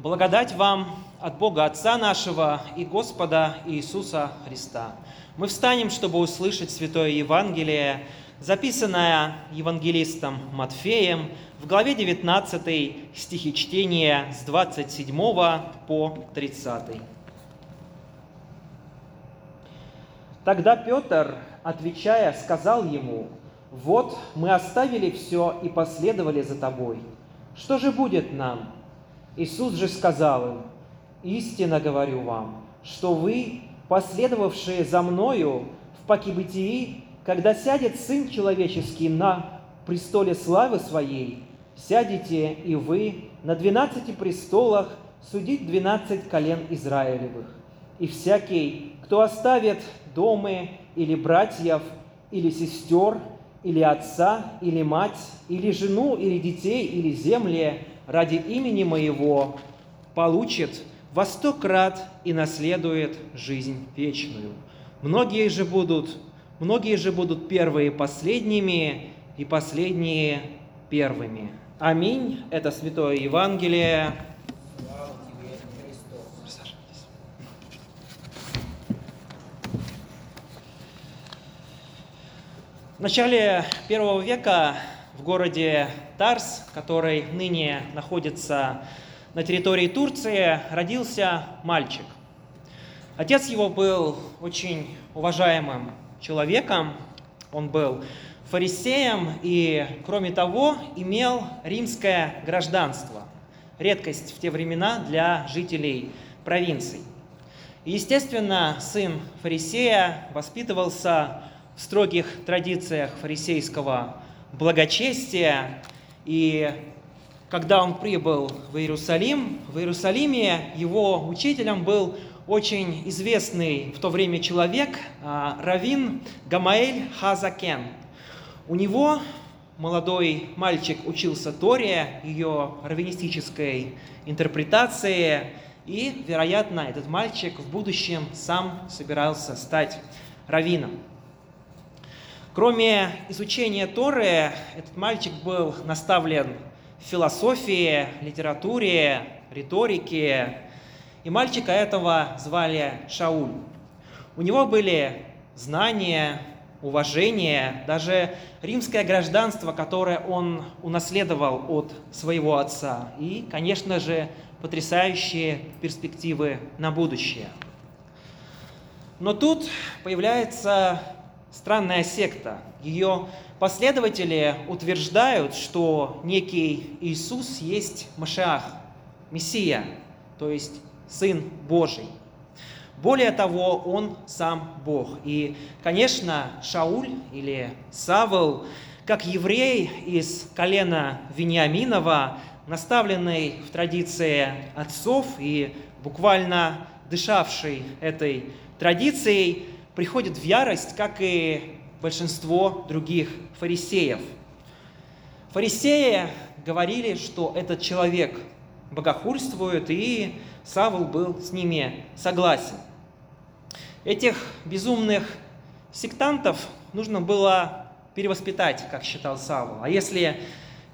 Благодать вам от Бога Отца нашего и Господа Иисуса Христа. Мы встанем, чтобы услышать Святое Евангелие, записанное евангелистом Матфеем в главе 19 стихи чтения с 27 по 30. Тогда Петр, отвечая, сказал ему, «Вот мы оставили все и последовали за тобой. Что же будет нам?» Иисус же сказал им, «Истинно говорю вам, что вы, последовавшие за Мною в покибытии, когда сядет Сын Человеческий на престоле славы Своей, сядете и вы на двенадцати престолах судить двенадцать колен Израилевых. И всякий, кто оставит дома или братьев, или сестер, или отца, или мать, или жену, или детей, или земли, ради имени Моего получит во сто крат и наследует жизнь вечную. Многие же будут, многие же будут первые последними, и последние первыми. Аминь. Это Святое Евангелие. В начале первого века городе Тарс, который ныне находится на территории Турции, родился мальчик. Отец его был очень уважаемым человеком, он был фарисеем и, кроме того, имел римское гражданство, редкость в те времена для жителей провинций. И, естественно, сын фарисея воспитывался в строгих традициях фарисейского благочестия. И когда он прибыл в Иерусалим, в Иерусалиме его учителем был очень известный в то время человек, а, Равин Гамаэль Хазакен. У него молодой мальчик учился Торе, ее раввинистической интерпретации, и, вероятно, этот мальчик в будущем сам собирался стать раввином. Кроме изучения Торы, этот мальчик был наставлен в философии, литературе, риторике, и мальчика этого звали Шауль. У него были знания, уважение, даже римское гражданство, которое он унаследовал от своего отца, и, конечно же, потрясающие перспективы на будущее. Но тут появляется странная секта. Ее последователи утверждают, что некий Иисус есть Машиах, Мессия, то есть Сын Божий. Более того, он сам Бог. И, конечно, Шауль или Савл, как еврей из колена Вениаминова, наставленный в традиции отцов и буквально дышавший этой традицией, приходит в ярость, как и большинство других фарисеев. Фарисеи говорили, что этот человек богохульствует, и Савл был с ними согласен. Этих безумных сектантов нужно было перевоспитать, как считал Савл. А если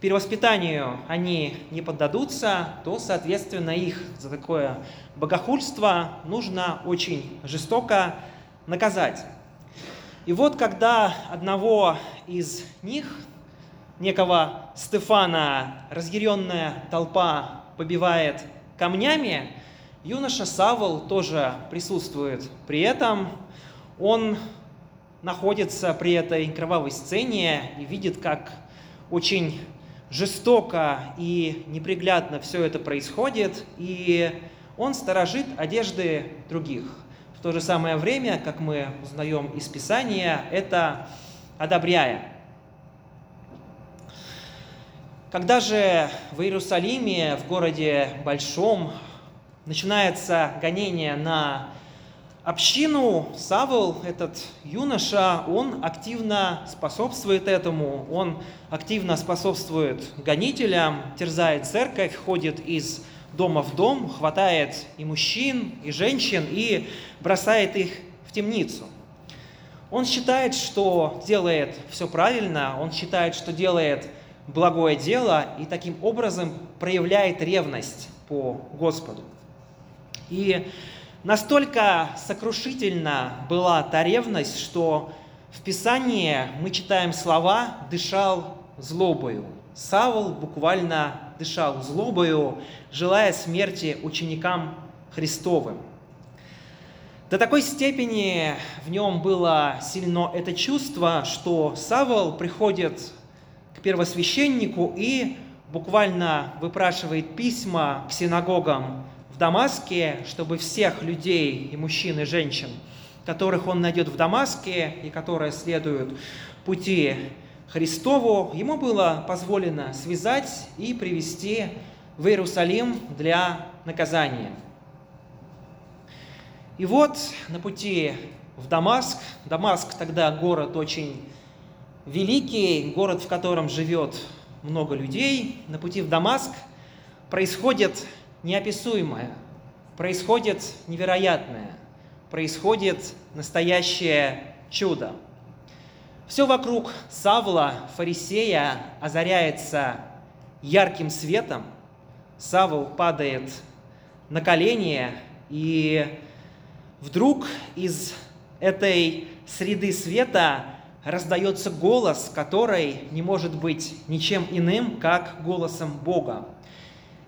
перевоспитанию они не поддадутся, то, соответственно, их за такое богохульство нужно очень жестоко наказать. И вот когда одного из них, некого Стефана, разъяренная толпа побивает камнями, юноша Савол тоже присутствует при этом. Он находится при этой кровавой сцене и видит, как очень жестоко и неприглядно все это происходит, и он сторожит одежды других – то же самое время, как мы узнаем из Писания, это одобряя. Когда же в Иерусалиме, в городе Большом, начинается гонение на общину, Савл, этот юноша, он активно способствует этому, он активно способствует гонителям, терзает церковь, ходит из дома в дом, хватает и мужчин, и женщин, и бросает их в темницу. Он считает, что делает все правильно, он считает, что делает благое дело, и таким образом проявляет ревность по Господу. И настолько сокрушительна была та ревность, что в Писании мы читаем слова «дышал злобою». Савл буквально дышал злобою, желая смерти ученикам Христовым. До такой степени в нем было сильно это чувство, что Савол приходит к первосвященнику и буквально выпрашивает письма к синагогам в Дамаске, чтобы всех людей, и мужчин, и женщин, которых он найдет в Дамаске и которые следуют пути Христову, ему было позволено связать и привести в Иерусалим для наказания. И вот на пути в Дамаск, Дамаск тогда город очень великий, город, в котором живет много людей, на пути в Дамаск происходит неописуемое, происходит невероятное, происходит настоящее чудо. Все вокруг Савла, фарисея, озаряется ярким светом. Савл падает на колени, и вдруг из этой среды света раздается голос, который не может быть ничем иным, как голосом Бога.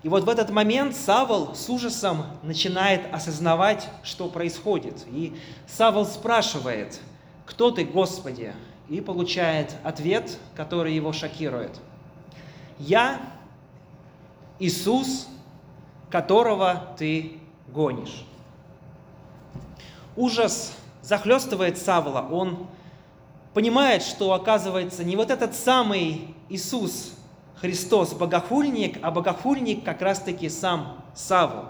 И вот в этот момент Савол с ужасом начинает осознавать, что происходит. И Савол спрашивает, кто ты, Господи? И получает ответ, который его шокирует. Я Иисус, которого ты гонишь. Ужас захлестывает Савла. Он понимает, что оказывается не вот этот самый Иисус Христос богохульник, а богохульник как раз-таки сам Савл.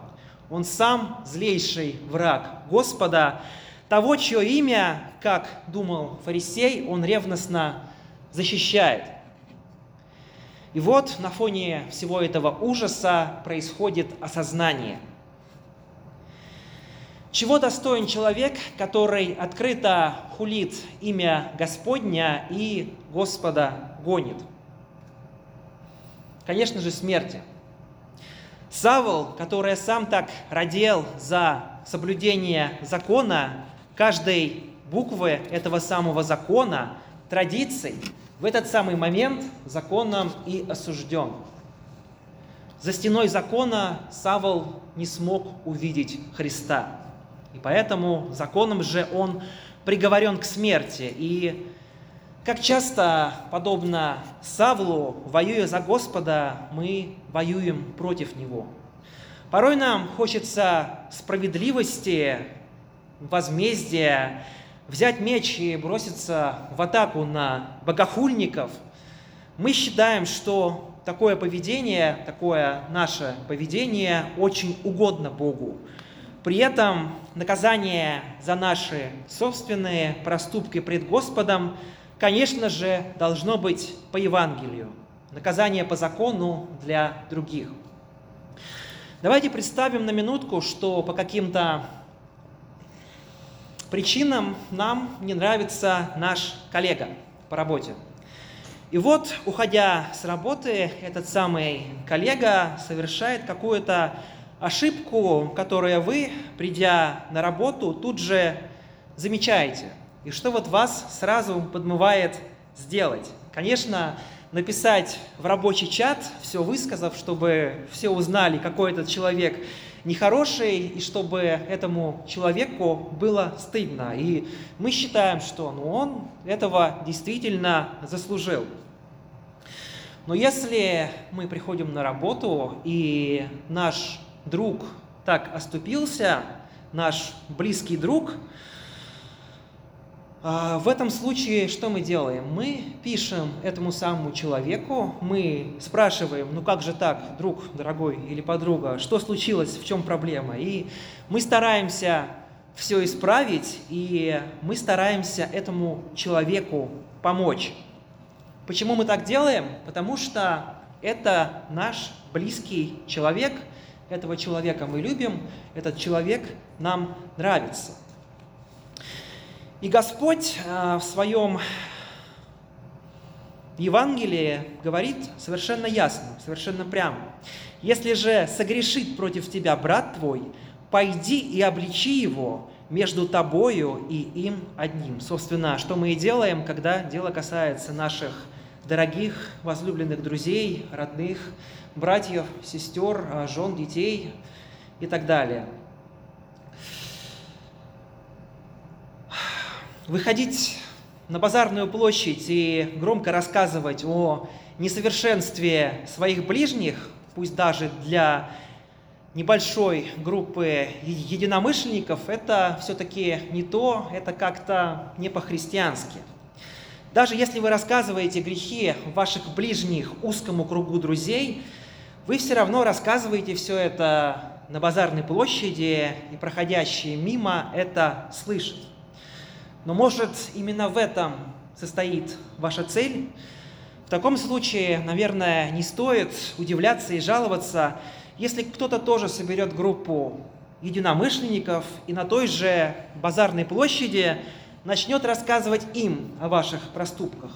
Он сам злейший враг Господа, того, чье имя, как думал фарисей, он ревностно защищает. И вот на фоне всего этого ужаса происходит осознание – чего достоин человек, который открыто хулит имя Господня и Господа гонит? Конечно же, смерти. Савол, который сам так родил за соблюдение закона, каждой буквы этого самого закона, традиций, в этот самый момент законом и осужден. За стеной закона Савол не смог увидеть Христа. И поэтому законом же он приговорен к смерти. И как часто, подобно Савлу, воюя за Господа, мы воюем против Него. Порой нам хочется справедливости, возмездия, взять меч и броситься в атаку на богохульников. Мы считаем, что такое поведение, такое наше поведение очень угодно Богу. При этом наказание за наши собственные проступки пред Господом, конечно же, должно быть по Евангелию. Наказание по закону для других. Давайте представим на минутку, что по каким-то причинам нам не нравится наш коллега по работе. И вот, уходя с работы, этот самый коллега совершает какую-то ошибку, которую вы, придя на работу, тут же замечаете. И что вот вас сразу подмывает сделать? Конечно, написать в рабочий чат, все высказав, чтобы все узнали, какой этот человек нехороший, и чтобы этому человеку было стыдно. И мы считаем, что ну, он этого действительно заслужил. Но если мы приходим на работу, и наш друг так оступился, наш близкий друг, в этом случае что мы делаем? Мы пишем этому самому человеку, мы спрашиваем, ну как же так, друг дорогой или подруга, что случилось, в чем проблема? И мы стараемся все исправить, и мы стараемся этому человеку помочь. Почему мы так делаем? Потому что это наш близкий человек – этого человека мы любим, этот человек нам нравится. И Господь э, в своем Евангелии говорит совершенно ясно, совершенно прямо. Если же согрешит против тебя брат твой, пойди и обличи его между тобою и им одним. Собственно, что мы и делаем, когда дело касается наших дорогих, возлюбленных друзей, родных, братьев, сестер, а, жен, детей и так далее. Выходить на базарную площадь и громко рассказывать о несовершенстве своих ближних, пусть даже для небольшой группы единомышленников, это все-таки не то, это как-то не по-христиански. Даже если вы рассказываете грехи ваших ближних узкому кругу друзей, вы все равно рассказываете все это на базарной площади, и проходящие мимо это слышат. Но может именно в этом состоит ваша цель? В таком случае, наверное, не стоит удивляться и жаловаться, если кто-то тоже соберет группу единомышленников и на той же базарной площади начнет рассказывать им о ваших проступках.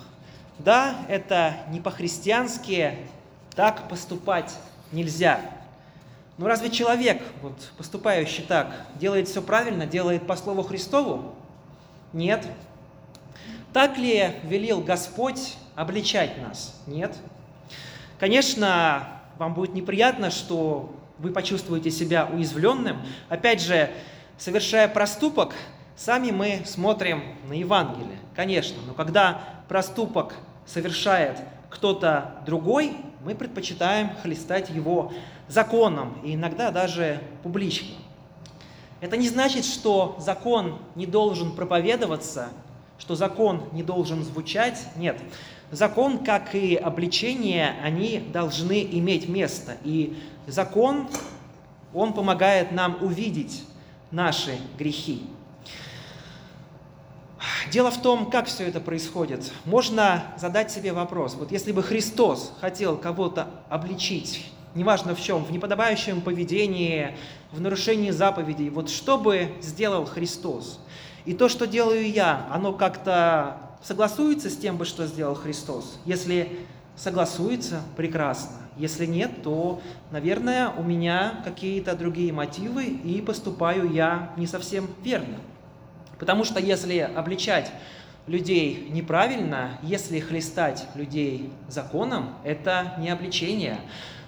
Да, это не по-христиански, так поступать нельзя. Но разве человек, вот, поступающий так, делает все правильно, делает по слову Христову? Нет. Так ли велел Господь обличать нас? Нет. Конечно, вам будет неприятно, что вы почувствуете себя уязвленным. Опять же, совершая проступок, сами мы смотрим на Евангелие, конечно, но когда проступок совершает кто-то другой, мы предпочитаем хлестать его законом и иногда даже публично. Это не значит, что закон не должен проповедоваться, что закон не должен звучать. Нет. Закон, как и обличение, они должны иметь место. И закон, он помогает нам увидеть наши грехи. Дело в том, как все это происходит. Можно задать себе вопрос. Вот если бы Христос хотел кого-то обличить, неважно в чем, в неподобающем поведении, в нарушении заповедей, вот что бы сделал Христос? И то, что делаю я, оно как-то согласуется с тем, что сделал Христос? Если согласуется, прекрасно. Если нет, то, наверное, у меня какие-то другие мотивы, и поступаю я не совсем верно. Потому что если обличать людей неправильно, если хлестать людей законом, это не обличение.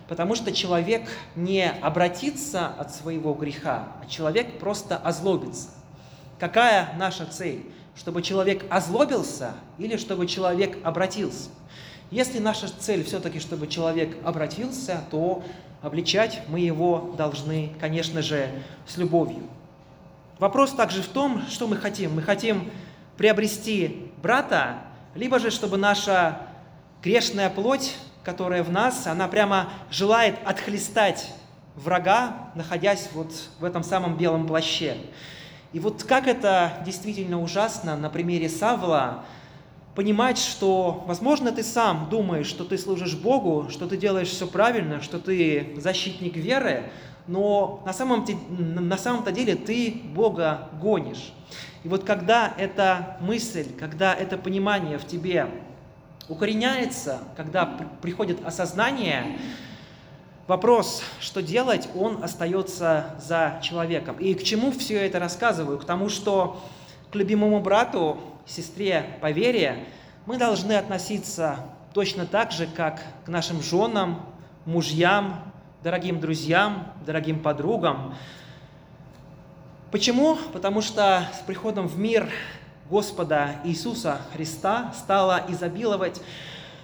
Потому что человек не обратится от своего греха, а человек просто озлобится. Какая наша цель? чтобы человек озлобился или чтобы человек обратился. Если наша цель все-таки, чтобы человек обратился, то обличать мы его должны, конечно же, с любовью. Вопрос также в том, что мы хотим. Мы хотим приобрести брата, либо же, чтобы наша грешная плоть, которая в нас, она прямо желает отхлестать врага, находясь вот в этом самом белом плаще. И вот как это действительно ужасно на примере Савла, понимать, что, возможно, ты сам думаешь, что ты служишь Богу, что ты делаешь все правильно, что ты защитник веры, но на самом, на самом-то деле ты Бога гонишь. И вот когда эта мысль, когда это понимание в тебе укореняется, когда приходит осознание, Вопрос, что делать, он остается за человеком. И к чему все это рассказываю? К тому, что к любимому брату, сестре по вере мы должны относиться точно так же, как к нашим женам, мужьям, дорогим друзьям, дорогим подругам. Почему? Потому что с приходом в мир Господа Иисуса Христа стало изобиловать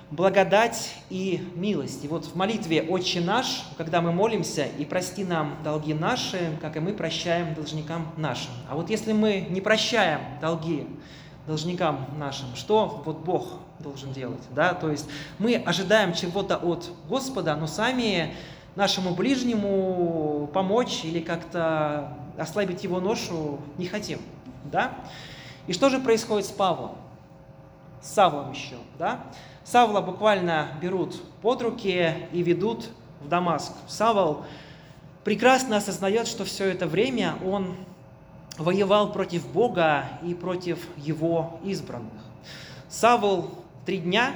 благодать и милость. И вот в молитве «Отче наш», когда мы молимся, «И прости нам долги наши, как и мы прощаем должникам нашим». А вот если мы не прощаем долги должникам нашим, что вот Бог должен делать? Да? То есть мы ожидаем чего-то от Господа, но сами нашему ближнему помочь или как-то ослабить его ношу не хотим. Да? И что же происходит с Павлом? С Савлом еще. Да? Савла буквально берут под руки и ведут в Дамаск. Савол прекрасно осознает, что все это время он воевал против Бога и против его избранных. Савол три дня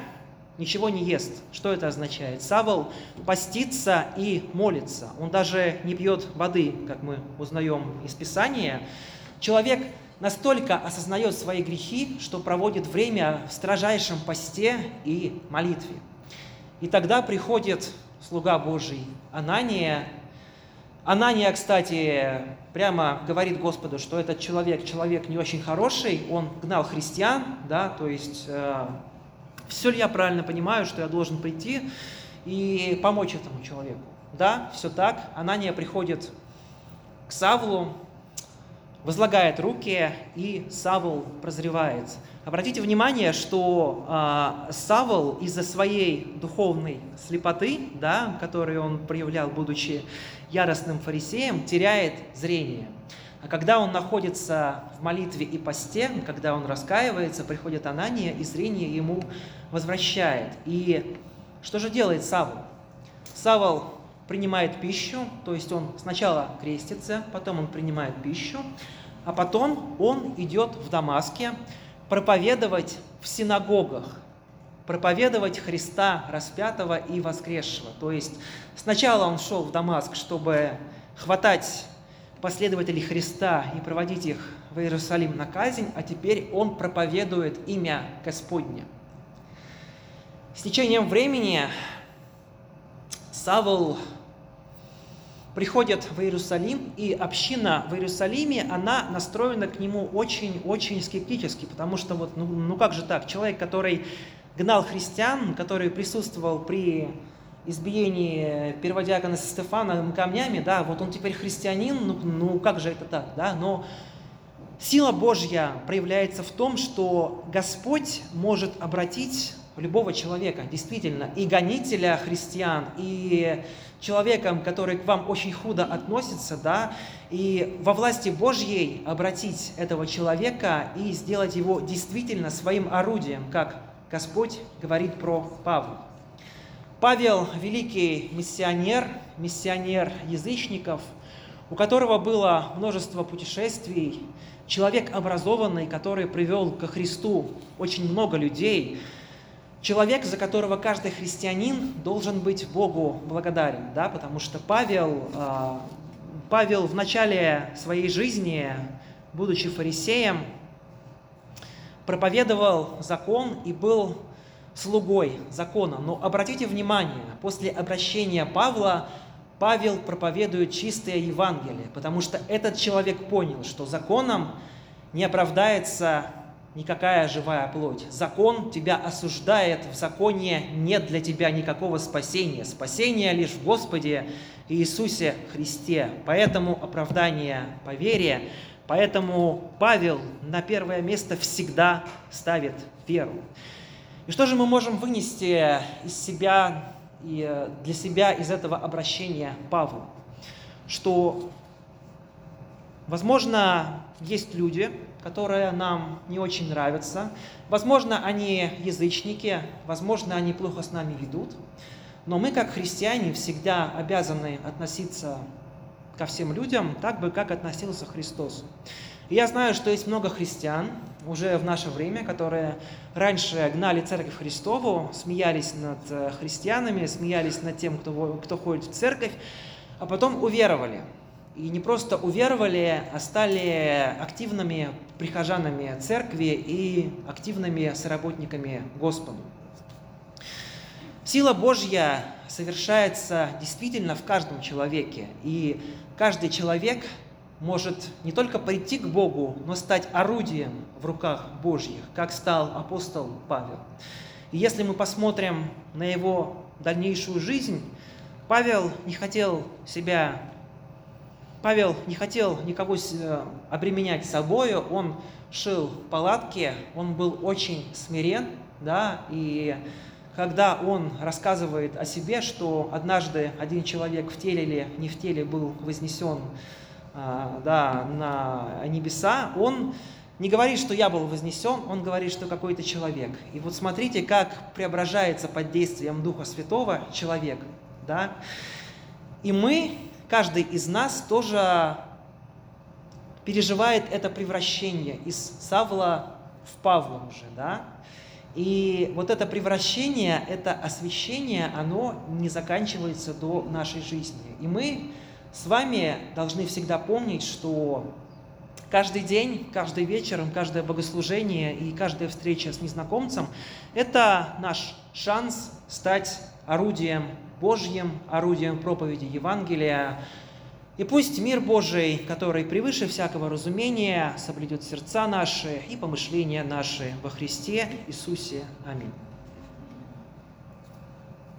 ничего не ест. Что это означает? Савол постится и молится. Он даже не пьет воды, как мы узнаем из Писания. Человек настолько осознает свои грехи, что проводит время в строжайшем посте и молитве. И тогда приходит слуга Божий Анания. Анания, кстати, прямо говорит Господу, что этот человек, человек не очень хороший, он гнал христиан, да, то есть э, все ли я правильно понимаю, что я должен прийти и помочь этому человеку? Да, все так. Анания приходит к Савлу, возлагает руки, и Савл прозревает. Обратите внимание, что э, Савл из-за своей духовной слепоты, да, которую он проявлял, будучи яростным фарисеем, теряет зрение. А когда он находится в молитве и посте, когда он раскаивается, приходит Анания, и зрение ему возвращает. И что же делает Савл? Савл принимает пищу, то есть он сначала крестится, потом он принимает пищу, а потом он идет в Дамаске проповедовать в синагогах, проповедовать Христа распятого и воскресшего. То есть сначала он шел в Дамаск, чтобы хватать последователей Христа и проводить их в Иерусалим на казнь, а теперь он проповедует имя Господне. С течением времени Савл приходит в Иерусалим, и община в Иерусалиме, она настроена к нему очень-очень скептически, потому что вот, ну, ну как же так, человек, который гнал христиан, который присутствовал при избиении перводиакона Стефана камнями, да, вот он теперь христианин, ну, ну как же это так, да, но сила Божья проявляется в том, что Господь может обратить любого человека, действительно, и гонителя христиан, и человеком, который к вам очень худо относится, да, и во власти Божьей обратить этого человека и сделать его действительно своим орудием, как Господь говорит про Павла. Павел – великий миссионер, миссионер язычников, у которого было множество путешествий, человек образованный, который привел ко Христу очень много людей, человек, за которого каждый христианин должен быть Богу благодарен, да, потому что Павел, а, Павел в начале своей жизни, будучи фарисеем, проповедовал закон и был слугой закона. Но обратите внимание, после обращения Павла Павел проповедует чистое Евангелие, потому что этот человек понял, что законом не оправдается никакая живая плоть. Закон тебя осуждает, в законе нет для тебя никакого спасения. Спасение лишь в Господе Иисусе Христе. Поэтому оправдание по вере, поэтому Павел на первое место всегда ставит веру. И что же мы можем вынести из себя и э, для себя из этого обращения Павла? Что, возможно, есть люди, которые нам не очень нравятся. Возможно, они язычники, возможно, они плохо с нами ведут. Но мы, как христиане, всегда обязаны относиться ко всем людям так бы, как относился Христос. И я знаю, что есть много христиан уже в наше время, которые раньше гнали церковь Христову, смеялись над э, христианами, смеялись над тем, кто, кто ходит в церковь, а потом уверовали. И не просто уверовали, а стали активными прихожанами церкви и активными соработниками Господу. Сила Божья совершается действительно в каждом человеке, и каждый человек может не только прийти к Богу, но стать орудием в руках Божьих, как стал апостол Павел. И если мы посмотрим на его дальнейшую жизнь, Павел не хотел себя Павел не хотел никого э, обременять собою, он шил палатки, он был очень смирен, да, и когда он рассказывает о себе, что однажды один человек в теле или не в теле был вознесен а, да, на небеса, он не говорит, что я был вознесен, он говорит, что какой-то человек. И вот смотрите, как преображается под действием Духа Святого человек. Да? И мы каждый из нас тоже переживает это превращение из Савла в Павла уже, да? И вот это превращение, это освящение, оно не заканчивается до нашей жизни. И мы с вами должны всегда помнить, что каждый день, каждый вечер, каждое богослужение и каждая встреча с незнакомцем – это наш шанс стать орудием Божьим, орудием проповеди Евангелия. И пусть мир Божий, который превыше всякого разумения, соблюдет сердца наши и помышления наши во Христе Иисусе. Аминь.